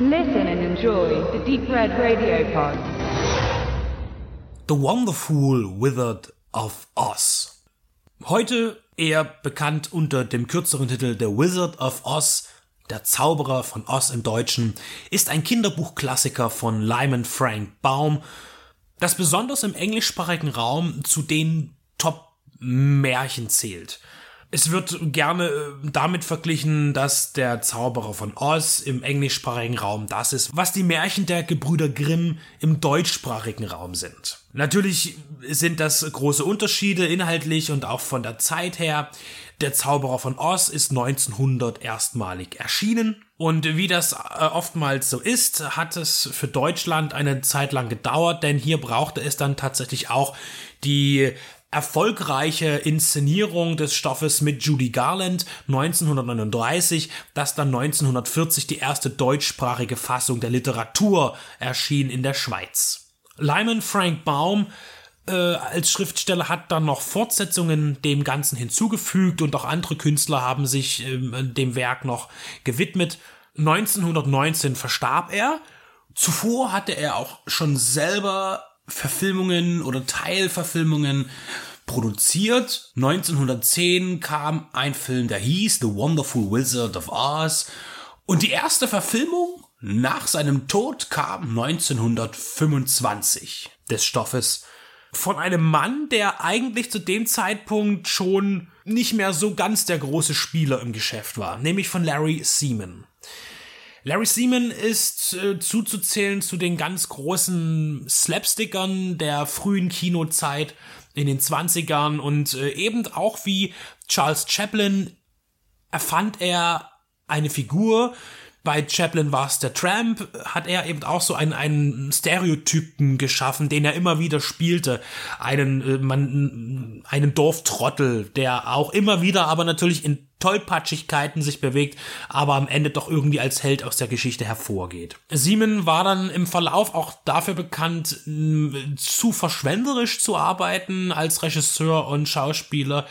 Listen and enjoy the Deep Red Radio Pod. The Wonderful Wizard of Oz. Heute eher bekannt unter dem kürzeren Titel The Wizard of Oz, der Zauberer von Oz im Deutschen, ist ein Kinderbuchklassiker von Lyman Frank Baum, das besonders im englischsprachigen Raum zu den Top-Märchen zählt. Es wird gerne äh, damit verglichen, dass der Zauberer von Oz im englischsprachigen Raum das ist, was die Märchen der Gebrüder Grimm im deutschsprachigen Raum sind. Natürlich sind das große Unterschiede inhaltlich und auch von der Zeit her. Der Zauberer von Oz ist 1900 erstmalig erschienen und wie das äh, oftmals so ist, hat es für Deutschland eine Zeit lang gedauert, denn hier brauchte es dann tatsächlich auch die erfolgreiche Inszenierung des Stoffes mit Judy Garland 1939, dass dann 1940 die erste deutschsprachige Fassung der Literatur erschien in der Schweiz. Lyman Frank Baum äh, als Schriftsteller hat dann noch Fortsetzungen dem Ganzen hinzugefügt und auch andere Künstler haben sich äh, dem Werk noch gewidmet. 1919 verstarb er. Zuvor hatte er auch schon selber Verfilmungen oder Teilverfilmungen produziert. 1910 kam ein Film, der hieß The Wonderful Wizard of Oz. Und die erste Verfilmung nach seinem Tod kam 1925 des Stoffes von einem Mann, der eigentlich zu dem Zeitpunkt schon nicht mehr so ganz der große Spieler im Geschäft war, nämlich von Larry Seaman. Larry Seaman ist äh, zuzuzählen zu den ganz großen Slapstickern der frühen Kinozeit in den 20ern und äh, eben auch wie Charles Chaplin erfand er eine Figur, bei Chaplin war es der Tramp, hat er eben auch so einen, einen Stereotypen geschaffen, den er immer wieder spielte. Einen, äh, man, einen Dorftrottel, der auch immer wieder, aber natürlich in Tollpatschigkeiten sich bewegt, aber am Ende doch irgendwie als Held aus der Geschichte hervorgeht. Siemen war dann im Verlauf auch dafür bekannt, zu verschwenderisch zu arbeiten als Regisseur und Schauspieler,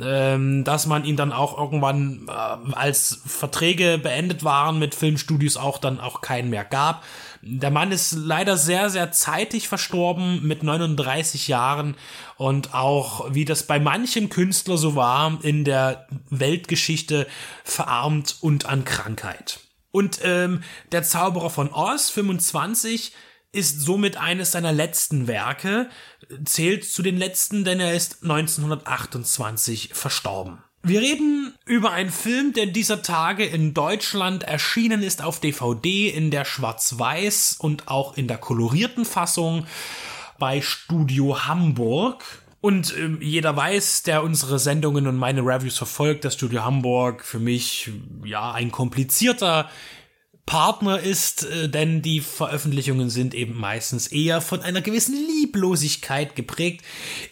ähm, dass man ihn dann auch irgendwann, äh, als Verträge beendet waren mit Filmstudios, auch dann auch keinen mehr gab. Der Mann ist leider sehr, sehr zeitig verstorben mit 39 Jahren und auch, wie das bei manchen Künstlern so war, in der Weltgeschichte verarmt und an Krankheit. Und ähm, der Zauberer von Oz 25 ist somit eines seiner letzten Werke, zählt zu den letzten, denn er ist 1928 verstorben. Wir reden über einen Film, der dieser Tage in Deutschland erschienen ist auf DVD in der Schwarz-Weiß und auch in der kolorierten Fassung bei Studio Hamburg. Und äh, jeder weiß, der unsere Sendungen und meine Reviews verfolgt, dass Studio Hamburg für mich ja ein komplizierter Partner ist, äh, denn die Veröffentlichungen sind eben meistens eher von einer gewissen Lieblosigkeit geprägt.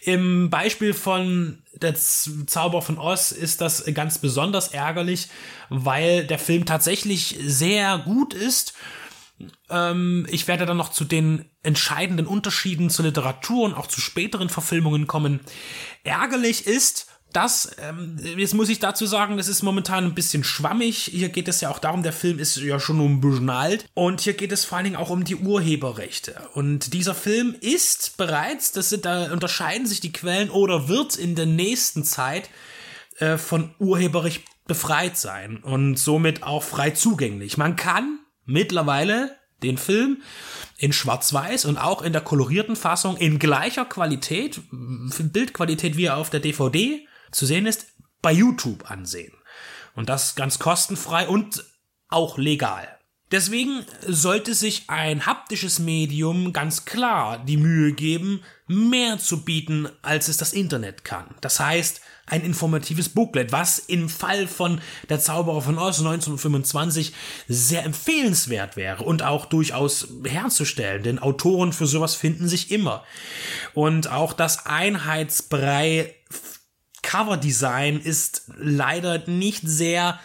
Im Beispiel von der Zauber von Oz ist das ganz besonders ärgerlich, weil der Film tatsächlich sehr gut ist. Ähm, ich werde dann noch zu den entscheidenden Unterschieden zur Literatur und auch zu späteren Verfilmungen kommen. Ärgerlich ist, das, ähm, jetzt muss ich dazu sagen, das ist momentan ein bisschen schwammig. Hier geht es ja auch darum, der Film ist ja schon ein bisschen alt. Und hier geht es vor allen Dingen auch um die Urheberrechte. Und dieser Film ist bereits, das sind, da unterscheiden sich die Quellen oder wird in der nächsten Zeit äh, von Urheberrecht befreit sein und somit auch frei zugänglich. Man kann mittlerweile den Film in Schwarz-Weiß und auch in der kolorierten Fassung in gleicher Qualität, Bildqualität wie auf der DVD, zu sehen ist, bei YouTube ansehen. Und das ganz kostenfrei und auch legal. Deswegen sollte sich ein haptisches Medium ganz klar die Mühe geben, mehr zu bieten, als es das Internet kann. Das heißt, ein informatives Booklet, was im Fall von Der Zauberer von Oz 1925 sehr empfehlenswert wäre und auch durchaus herzustellen, denn Autoren für sowas finden sich immer. Und auch das Einheitsbrei Coverdesign ist leider nicht sehr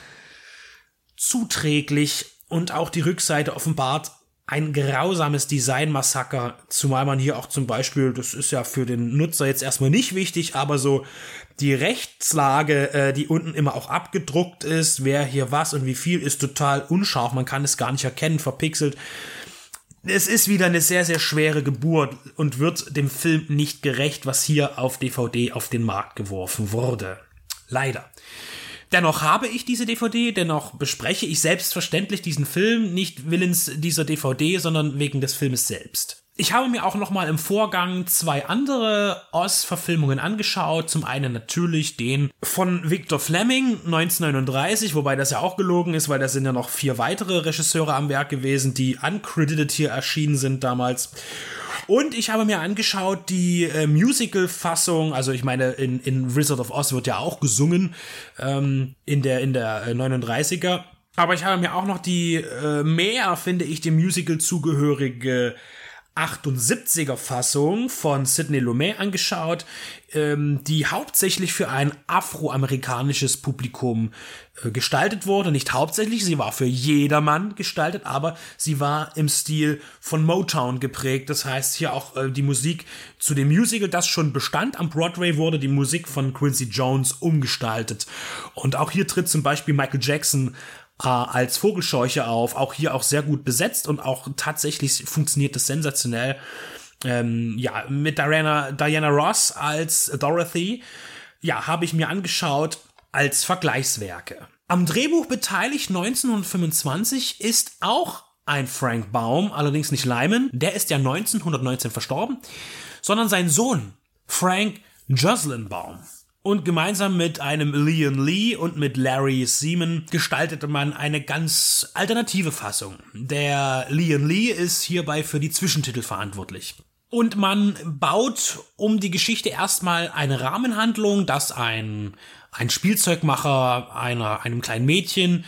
zuträglich und auch die Rückseite offenbart ein grausames Designmassaker, zumal man hier auch zum Beispiel, das ist ja für den Nutzer jetzt erstmal nicht wichtig, aber so die Rechtslage, äh, die unten immer auch abgedruckt ist, wer hier was und wie viel, ist total unscharf. Man kann es gar nicht erkennen, verpixelt. Es ist wieder eine sehr, sehr schwere Geburt und wird dem Film nicht gerecht, was hier auf DVD auf den Markt geworfen wurde. Leider. Dennoch habe ich diese DVD, dennoch bespreche ich selbstverständlich diesen Film, nicht willens dieser DVD, sondern wegen des Filmes selbst. Ich habe mir auch noch mal im Vorgang zwei andere Oz-Verfilmungen angeschaut. Zum einen natürlich den von Victor Fleming 1939, wobei das ja auch gelogen ist, weil da sind ja noch vier weitere Regisseure am Werk gewesen, die uncredited hier erschienen sind damals. Und ich habe mir angeschaut die äh, Musical-Fassung, also ich meine, in, in Wizard of Oz wird ja auch gesungen, ähm, in der, in der 39er. Äh, Aber ich habe mir auch noch die äh, mehr, finde ich, dem Musical zugehörige 78er Fassung von Sidney Lumet angeschaut, ähm, die hauptsächlich für ein afroamerikanisches Publikum äh, gestaltet wurde. Nicht hauptsächlich, sie war für jedermann gestaltet, aber sie war im Stil von Motown geprägt. Das heißt, hier auch äh, die Musik zu dem Musical, das schon bestand am Broadway, wurde die Musik von Quincy Jones umgestaltet. Und auch hier tritt zum Beispiel Michael Jackson äh, als Vogelscheuche auf, auch hier auch sehr gut besetzt und auch tatsächlich funktioniert das sensationell. Ähm, ja, mit Diana, Diana Ross als Dorothy, ja, habe ich mir angeschaut als Vergleichswerke. Am Drehbuch beteiligt 1925 ist auch ein Frank Baum, allerdings nicht Lyman, der ist ja 1919 verstorben, sondern sein Sohn, Frank Jocelyn Baum. Und gemeinsam mit einem Leon Lee und mit Larry Seaman gestaltete man eine ganz alternative Fassung. Der Leon Lee ist hierbei für die Zwischentitel verantwortlich. Und man baut um die Geschichte erstmal eine Rahmenhandlung, dass ein, ein Spielzeugmacher einer, einem kleinen Mädchen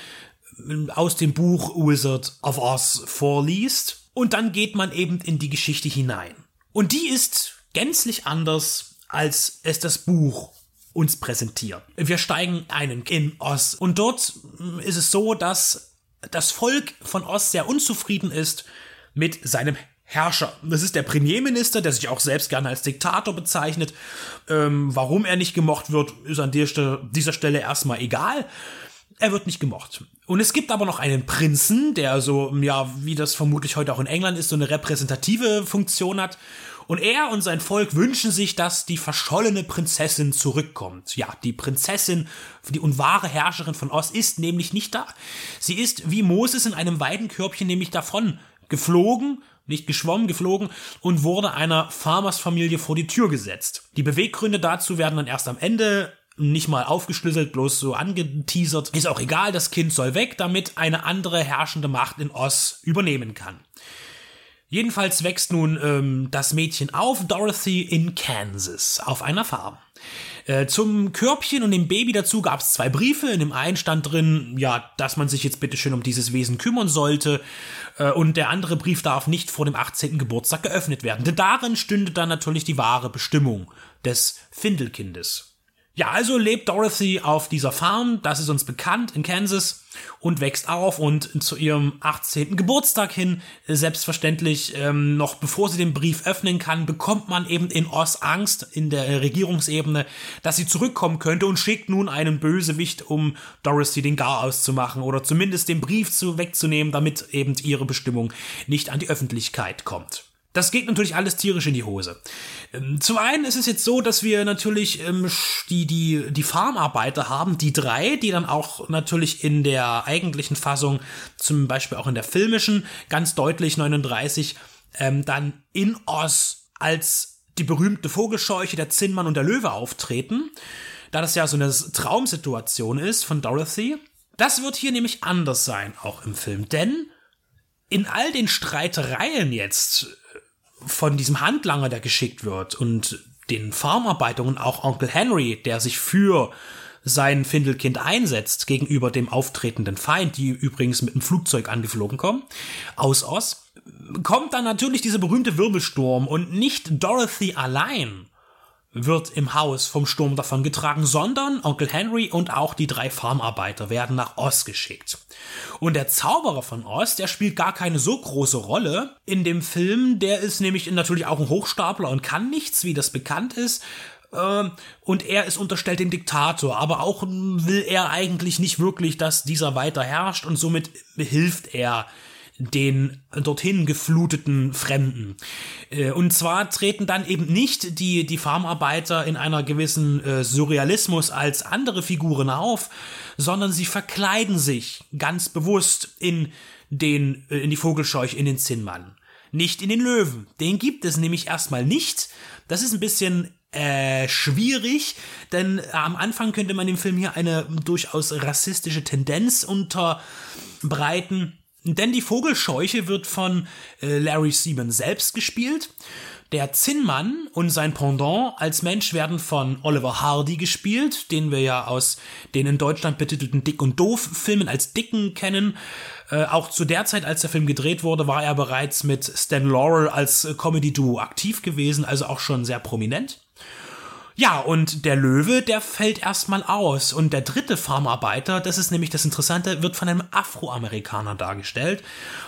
aus dem Buch Wizard of Oz vorliest. Und dann geht man eben in die Geschichte hinein. Und die ist gänzlich anders, als es das Buch uns präsentiert. Wir steigen einen in Oz und dort mm, ist es so, dass das Volk von Oz sehr unzufrieden ist mit seinem Herrscher. Das ist der Premierminister, der sich auch selbst gerne als Diktator bezeichnet. Ähm, warum er nicht gemocht wird, ist an dieser Stelle erstmal egal. Er wird nicht gemocht. Und es gibt aber noch einen Prinzen, der so, ja, wie das vermutlich heute auch in England ist, so eine repräsentative Funktion hat. Und er und sein Volk wünschen sich, dass die verschollene Prinzessin zurückkommt. Ja, die Prinzessin die und wahre Herrscherin von Oz ist nämlich nicht da. Sie ist wie Moses in einem Weidenkörbchen nämlich davon geflogen, nicht geschwommen, geflogen und wurde einer Farmersfamilie vor die Tür gesetzt. Die Beweggründe dazu werden dann erst am Ende nicht mal aufgeschlüsselt, bloß so angeteasert. Ist auch egal, das Kind soll weg, damit eine andere herrschende Macht in Oz übernehmen kann. Jedenfalls wächst nun ähm, das Mädchen auf, Dorothy in Kansas, auf einer Farm. Äh, zum Körbchen und dem Baby dazu gab es zwei Briefe. In dem einen stand drin, ja, dass man sich jetzt bitte schön um dieses Wesen kümmern sollte. Äh, und der andere Brief darf nicht vor dem 18. Geburtstag geöffnet werden. Denn darin stünde dann natürlich die wahre Bestimmung des Findelkindes. Ja, also lebt Dorothy auf dieser Farm, das ist uns bekannt, in Kansas und wächst auf und zu ihrem 18. Geburtstag hin, selbstverständlich ähm, noch bevor sie den Brief öffnen kann, bekommt man eben in Oz Angst in der Regierungsebene, dass sie zurückkommen könnte und schickt nun einen Bösewicht, um Dorothy den Gar auszumachen oder zumindest den Brief zu wegzunehmen, damit eben ihre Bestimmung nicht an die Öffentlichkeit kommt. Das geht natürlich alles tierisch in die Hose. Ähm, zum einen ist es jetzt so, dass wir natürlich ähm, die, die, die Farmarbeiter haben, die drei, die dann auch natürlich in der eigentlichen Fassung, zum Beispiel auch in der filmischen, ganz deutlich 39, ähm, dann in Oz als die berühmte Vogelscheuche, der Zinnmann und der Löwe auftreten, da das ja so eine Traumsituation ist von Dorothy. Das wird hier nämlich anders sein, auch im Film, denn in all den Streitereien jetzt von diesem Handlanger, der geschickt wird und den Farmarbeitungen auch Onkel Henry, der sich für sein Findelkind einsetzt gegenüber dem auftretenden Feind, die übrigens mit dem Flugzeug angeflogen kommen, aus Oz, kommt dann natürlich dieser berühmte Wirbelsturm und nicht Dorothy allein wird im Haus vom Sturm davongetragen, sondern Onkel Henry und auch die drei Farmarbeiter werden nach Oz geschickt. Und der Zauberer von Oz, der spielt gar keine so große Rolle in dem Film, der ist nämlich natürlich auch ein Hochstapler und kann nichts, wie das bekannt ist, ähm, und er ist unterstellt dem Diktator, aber auch will er eigentlich nicht wirklich, dass dieser weiter herrscht. Und somit hilft er den dorthin gefluteten Fremden. Äh, und zwar treten dann eben nicht die, die Farmarbeiter in einer gewissen äh, Surrealismus als andere Figuren auf, sondern sie verkleiden sich ganz bewusst in den, äh, in die Vogelscheuch, in den Zinnmann. Nicht in den Löwen. Den gibt es nämlich erstmal nicht. Das ist ein bisschen äh, schwierig, denn am Anfang könnte man dem Film hier eine durchaus rassistische Tendenz unterbreiten. Denn die Vogelscheuche wird von äh, Larry Seaman selbst gespielt. Der Zinnmann und sein Pendant als Mensch werden von Oliver Hardy gespielt, den wir ja aus den in Deutschland betitelten Dick und Doof Filmen als Dicken kennen. Äh, auch zu der Zeit, als der Film gedreht wurde, war er bereits mit Stan Laurel als äh, Comedy-Duo aktiv gewesen, also auch schon sehr prominent. Ja, und der Löwe, der fällt erstmal aus. Und der dritte Farmarbeiter, das ist nämlich das Interessante, wird von einem Afroamerikaner dargestellt.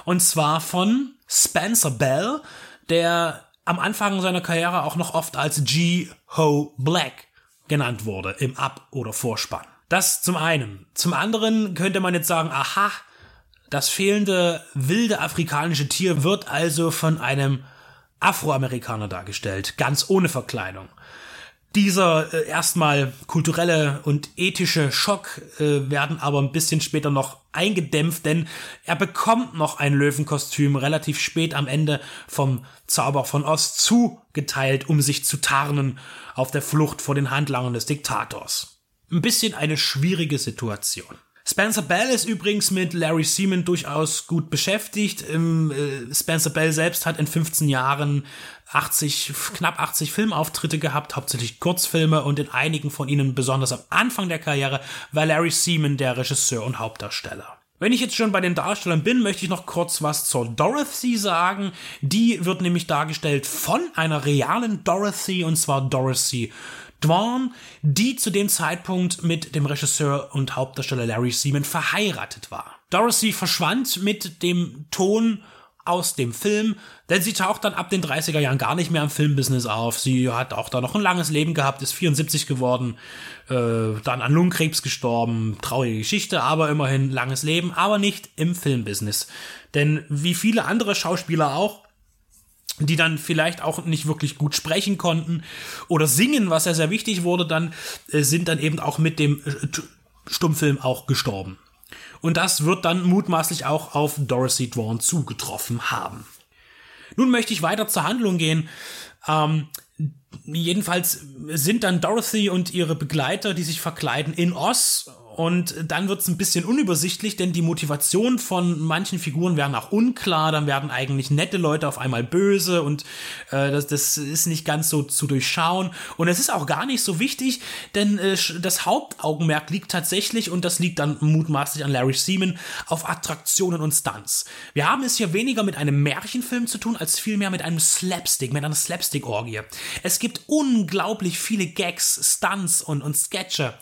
Und zwar von Spencer Bell, der am Anfang seiner Karriere auch noch oft als G. Ho Black genannt wurde im Ab- oder Vorspann. Das zum einen. Zum anderen könnte man jetzt sagen, aha, das fehlende wilde afrikanische Tier wird also von einem Afroamerikaner dargestellt, ganz ohne Verkleidung. Dieser äh, erstmal kulturelle und ethische Schock äh, werden aber ein bisschen später noch eingedämpft, denn er bekommt noch ein Löwenkostüm relativ spät am Ende vom Zauber von Ost zugeteilt, um sich zu tarnen auf der Flucht vor den Handlangern des Diktators. Ein bisschen eine schwierige Situation. Spencer Bell ist übrigens mit Larry Seaman durchaus gut beschäftigt. Äh, Spencer Bell selbst hat in 15 Jahren 80, knapp 80 Filmauftritte gehabt, hauptsächlich Kurzfilme und in einigen von ihnen, besonders am Anfang der Karriere, war Larry Seaman der Regisseur und Hauptdarsteller. Wenn ich jetzt schon bei den Darstellern bin, möchte ich noch kurz was zur Dorothy sagen. Die wird nämlich dargestellt von einer realen Dorothy, und zwar Dorothy Dwan, die zu dem Zeitpunkt mit dem Regisseur und Hauptdarsteller Larry Seaman verheiratet war. Dorothy verschwand mit dem Ton aus dem Film, denn sie taucht dann ab den 30er Jahren gar nicht mehr im Filmbusiness auf. Sie hat auch da noch ein langes Leben gehabt, ist 74 geworden, äh, dann an Lungenkrebs gestorben, traurige Geschichte, aber immerhin langes Leben, aber nicht im Filmbusiness. Denn wie viele andere Schauspieler auch, die dann vielleicht auch nicht wirklich gut sprechen konnten oder singen, was ja sehr wichtig wurde, dann äh, sind dann eben auch mit dem äh, Stummfilm auch gestorben. Und das wird dann mutmaßlich auch auf Dorothy Dwan zugetroffen haben. Nun möchte ich weiter zur Handlung gehen. Ähm, jedenfalls sind dann Dorothy und ihre Begleiter, die sich verkleiden, in Oz und dann wird es ein bisschen unübersichtlich, denn die Motivation von manchen Figuren werden auch unklar. Dann werden eigentlich nette Leute auf einmal böse und äh, das, das ist nicht ganz so zu durchschauen. Und es ist auch gar nicht so wichtig, denn äh, das Hauptaugenmerk liegt tatsächlich, und das liegt dann mutmaßlich an Larry Seaman, auf Attraktionen und Stunts. Wir haben es hier weniger mit einem Märchenfilm zu tun, als vielmehr mit einem Slapstick, mit einer Slapstick-Orgie. Es gibt unglaublich viele Gags, Stunts und, und Sketche.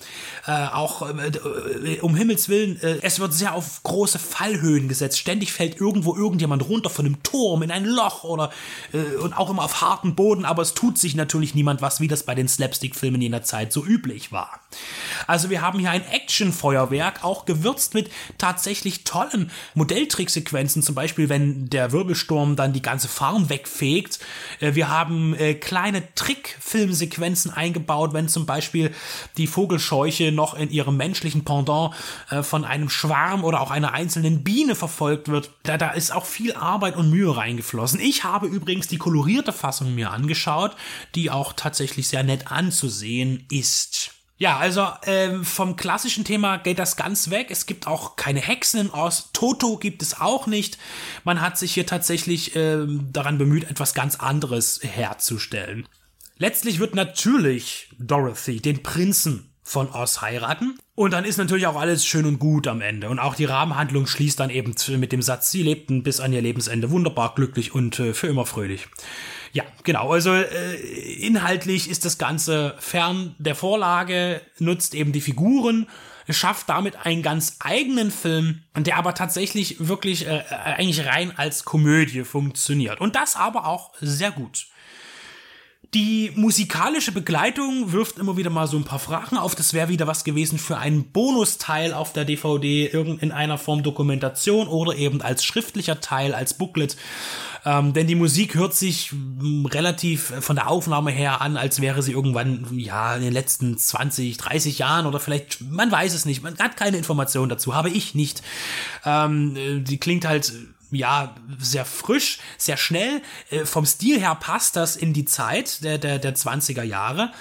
Äh, auch äh, äh, um Himmels Willen, äh, es wird sehr auf große Fallhöhen gesetzt. Ständig fällt irgendwo irgendjemand runter von einem Turm in ein Loch oder äh, und auch immer auf harten Boden, aber es tut sich natürlich niemand was, wie das bei den Slapstick-Filmen jener Zeit so üblich war. Also wir haben hier ein Actionfeuerwerk, auch gewürzt mit tatsächlich tollen Modelltricksequenzen, zum Beispiel wenn der Wirbelsturm dann die ganze Farm wegfegt. Äh, wir haben äh, kleine Trickfilmsequenzen eingebaut, wenn zum Beispiel die Vogelscheuche noch in ihrem menschlichen Pendant äh, von einem Schwarm oder auch einer einzelnen Biene verfolgt wird. Da, da ist auch viel Arbeit und Mühe reingeflossen. Ich habe übrigens die kolorierte Fassung mir angeschaut, die auch tatsächlich sehr nett anzusehen ist. Ja, also ähm, vom klassischen Thema geht das ganz weg. Es gibt auch keine Hexen in Oz. Toto gibt es auch nicht. Man hat sich hier tatsächlich ähm, daran bemüht, etwas ganz anderes herzustellen. Letztlich wird natürlich Dorothy den Prinzen von Oz heiraten. Und dann ist natürlich auch alles schön und gut am Ende. Und auch die Rahmenhandlung schließt dann eben mit dem Satz, sie lebten bis an ihr Lebensende wunderbar glücklich und äh, für immer fröhlich. Ja, genau. Also äh, inhaltlich ist das Ganze fern der Vorlage, nutzt eben die Figuren, schafft damit einen ganz eigenen Film, der aber tatsächlich wirklich äh, eigentlich rein als Komödie funktioniert. Und das aber auch sehr gut. Die musikalische Begleitung wirft immer wieder mal so ein paar Fragen auf. Das wäre wieder was gewesen für einen Bonusteil auf der DVD, in einer Form Dokumentation oder eben als schriftlicher Teil, als Booklet. Ähm, denn die Musik hört sich mm, relativ von der Aufnahme her an, als wäre sie irgendwann, ja, in den letzten 20, 30 Jahren oder vielleicht, man weiß es nicht, man hat keine Informationen dazu, habe ich nicht. Ähm, äh, die klingt halt ja, sehr frisch, sehr schnell. Äh, vom Stil her passt das in die Zeit der, der, der 20er Jahre.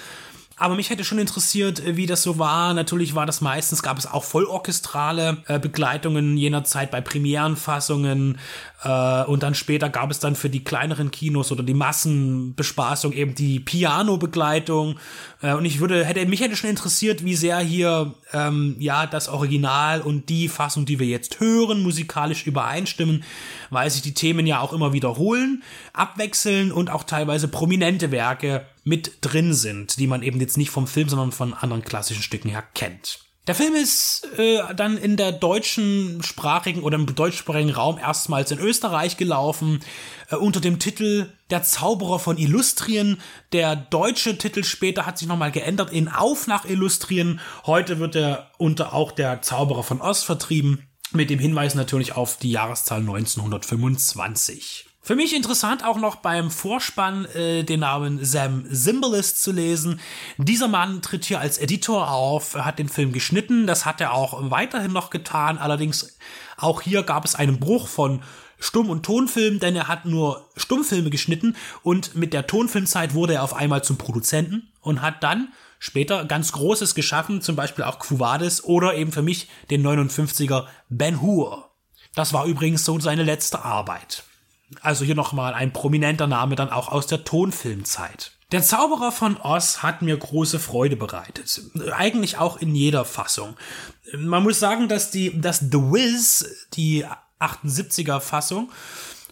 Aber mich hätte schon interessiert, äh, wie das so war. Natürlich war das meistens, gab es auch vollorchestrale äh, Begleitungen jener Zeit bei Premierenfassungen. Äh, und dann später gab es dann für die kleineren Kinos oder die Massenbespaßung eben die Piano-Begleitung. Äh, und ich würde, hätte, mich hätte schon interessiert, wie sehr hier, ähm, ja, das Original und die Fassung, die wir jetzt hören, musikalisch übereinstimmen, weil sich die Themen ja auch immer wiederholen, abwechseln und auch teilweise prominente Werke mit drin sind, die man eben jetzt nicht vom Film, sondern von anderen klassischen Stücken her kennt. Der Film ist äh, dann in der deutschen sprachigen oder im deutschsprachigen Raum erstmals in Österreich gelaufen äh, unter dem Titel Der Zauberer von Illustrien. Der deutsche Titel später hat sich nochmal geändert in Auf nach Illustrien. Heute wird er unter auch der Zauberer von Ost vertrieben, mit dem Hinweis natürlich auf die Jahreszahl 1925. Für mich interessant auch noch beim Vorspann äh, den Namen Sam Symbolist zu lesen. Dieser Mann tritt hier als Editor auf, hat den Film geschnitten, das hat er auch weiterhin noch getan. Allerdings auch hier gab es einen Bruch von Stumm- und Tonfilm, denn er hat nur Stummfilme geschnitten und mit der Tonfilmzeit wurde er auf einmal zum Produzenten und hat dann später ganz Großes geschaffen, zum Beispiel auch Quo Vadis oder eben für mich den 59er Ben Hur. Das war übrigens so seine letzte Arbeit. Also hier nochmal ein prominenter Name dann auch aus der Tonfilmzeit. Der Zauberer von Oz hat mir große Freude bereitet. Eigentlich auch in jeder Fassung. Man muss sagen, dass die, dass The Wiz, die 78er Fassung,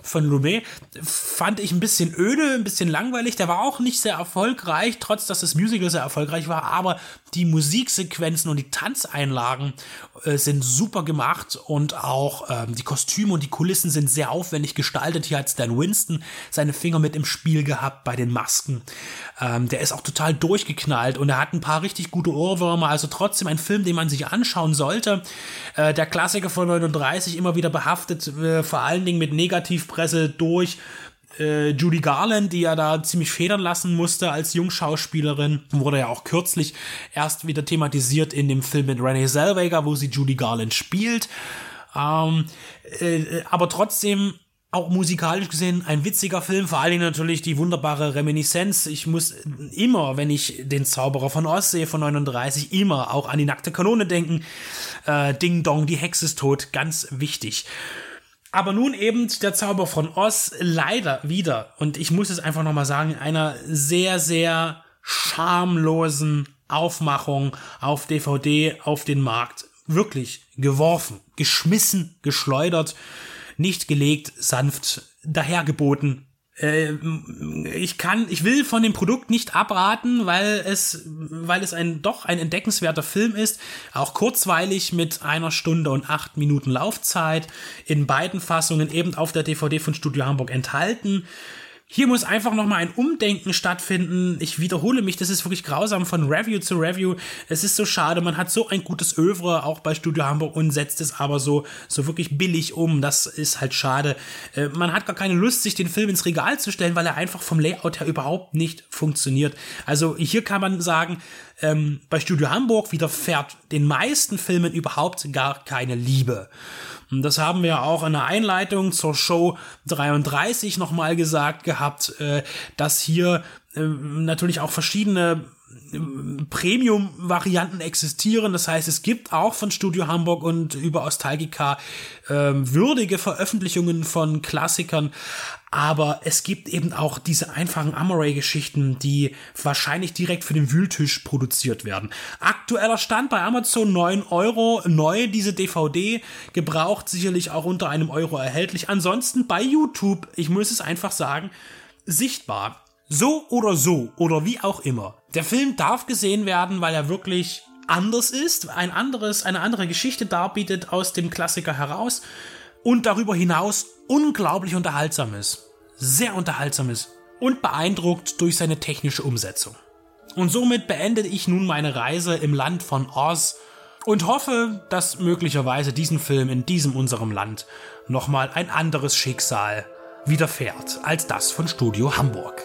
von Lumet fand ich ein bisschen öde, ein bisschen langweilig. Der war auch nicht sehr erfolgreich, trotz dass das Musical sehr erfolgreich war. Aber die Musiksequenzen und die Tanzeinlagen äh, sind super gemacht und auch ähm, die Kostüme und die Kulissen sind sehr aufwendig gestaltet. Hier hat Stan Winston seine Finger mit im Spiel gehabt bei den Masken. Ähm, der ist auch total durchgeknallt und er hat ein paar richtig gute Ohrwürmer. Also trotzdem ein Film, den man sich anschauen sollte. Äh, der Klassiker von 39 immer wieder behaftet, äh, vor allen Dingen mit Negativpresse durch äh, Judy Garland, die ja da ziemlich federn lassen musste als Jungschauspielerin, wurde ja auch kürzlich erst wieder thematisiert in dem Film mit Renee Zellweger, wo sie Judy Garland spielt. Ähm, äh, aber trotzdem auch musikalisch gesehen ein witziger Film, vor allen Dingen natürlich die wunderbare Reminiszenz. Ich muss immer, wenn ich den Zauberer von Oz sehe von 39, immer auch an die nackte Kanone denken. Äh, Ding Dong, die Hexe ist tot, ganz wichtig. Aber nun eben der Zauber von Oz leider wieder, und ich muss es einfach nochmal sagen, einer sehr, sehr schamlosen Aufmachung auf DVD auf den Markt. Wirklich geworfen, geschmissen, geschleudert, nicht gelegt, sanft dahergeboten, ich kann, ich will von dem Produkt nicht abraten, weil es, weil es ein doch ein entdeckenswerter Film ist, auch kurzweilig mit einer Stunde und acht Minuten Laufzeit, in beiden Fassungen eben auf der DVD von Studio Hamburg enthalten. Hier muss einfach nochmal ein Umdenken stattfinden. Ich wiederhole mich, das ist wirklich grausam von Review zu Review. Es ist so schade, man hat so ein gutes Övre auch bei Studio Hamburg und setzt es aber so, so wirklich billig um. Das ist halt schade. Äh, man hat gar keine Lust, sich den Film ins Regal zu stellen, weil er einfach vom Layout her überhaupt nicht funktioniert. Also hier kann man sagen, ähm, bei Studio Hamburg widerfährt den meisten Filmen überhaupt gar keine Liebe. Und das haben wir auch in der Einleitung zur Show 33 nochmal gesagt gehabt, äh, dass hier äh, natürlich auch verschiedene Premium-Varianten existieren. Das heißt, es gibt auch von Studio Hamburg und über Ostalgica äh, würdige Veröffentlichungen von Klassikern. Aber es gibt eben auch diese einfachen Amaray-Geschichten, die wahrscheinlich direkt für den Wühltisch produziert werden. Aktueller Stand bei Amazon 9 Euro, neu diese DVD, gebraucht sicherlich auch unter einem Euro erhältlich. Ansonsten bei YouTube, ich muss es einfach sagen, sichtbar. So oder so oder wie auch immer. Der Film darf gesehen werden, weil er wirklich anders ist, ein anderes, eine andere Geschichte darbietet aus dem Klassiker heraus und darüber hinaus unglaublich unterhaltsam ist. Sehr unterhaltsam ist und beeindruckt durch seine technische Umsetzung. Und somit beende ich nun meine Reise im Land von Oz und hoffe, dass möglicherweise diesen Film in diesem unserem Land nochmal ein anderes Schicksal widerfährt als das von Studio Hamburg.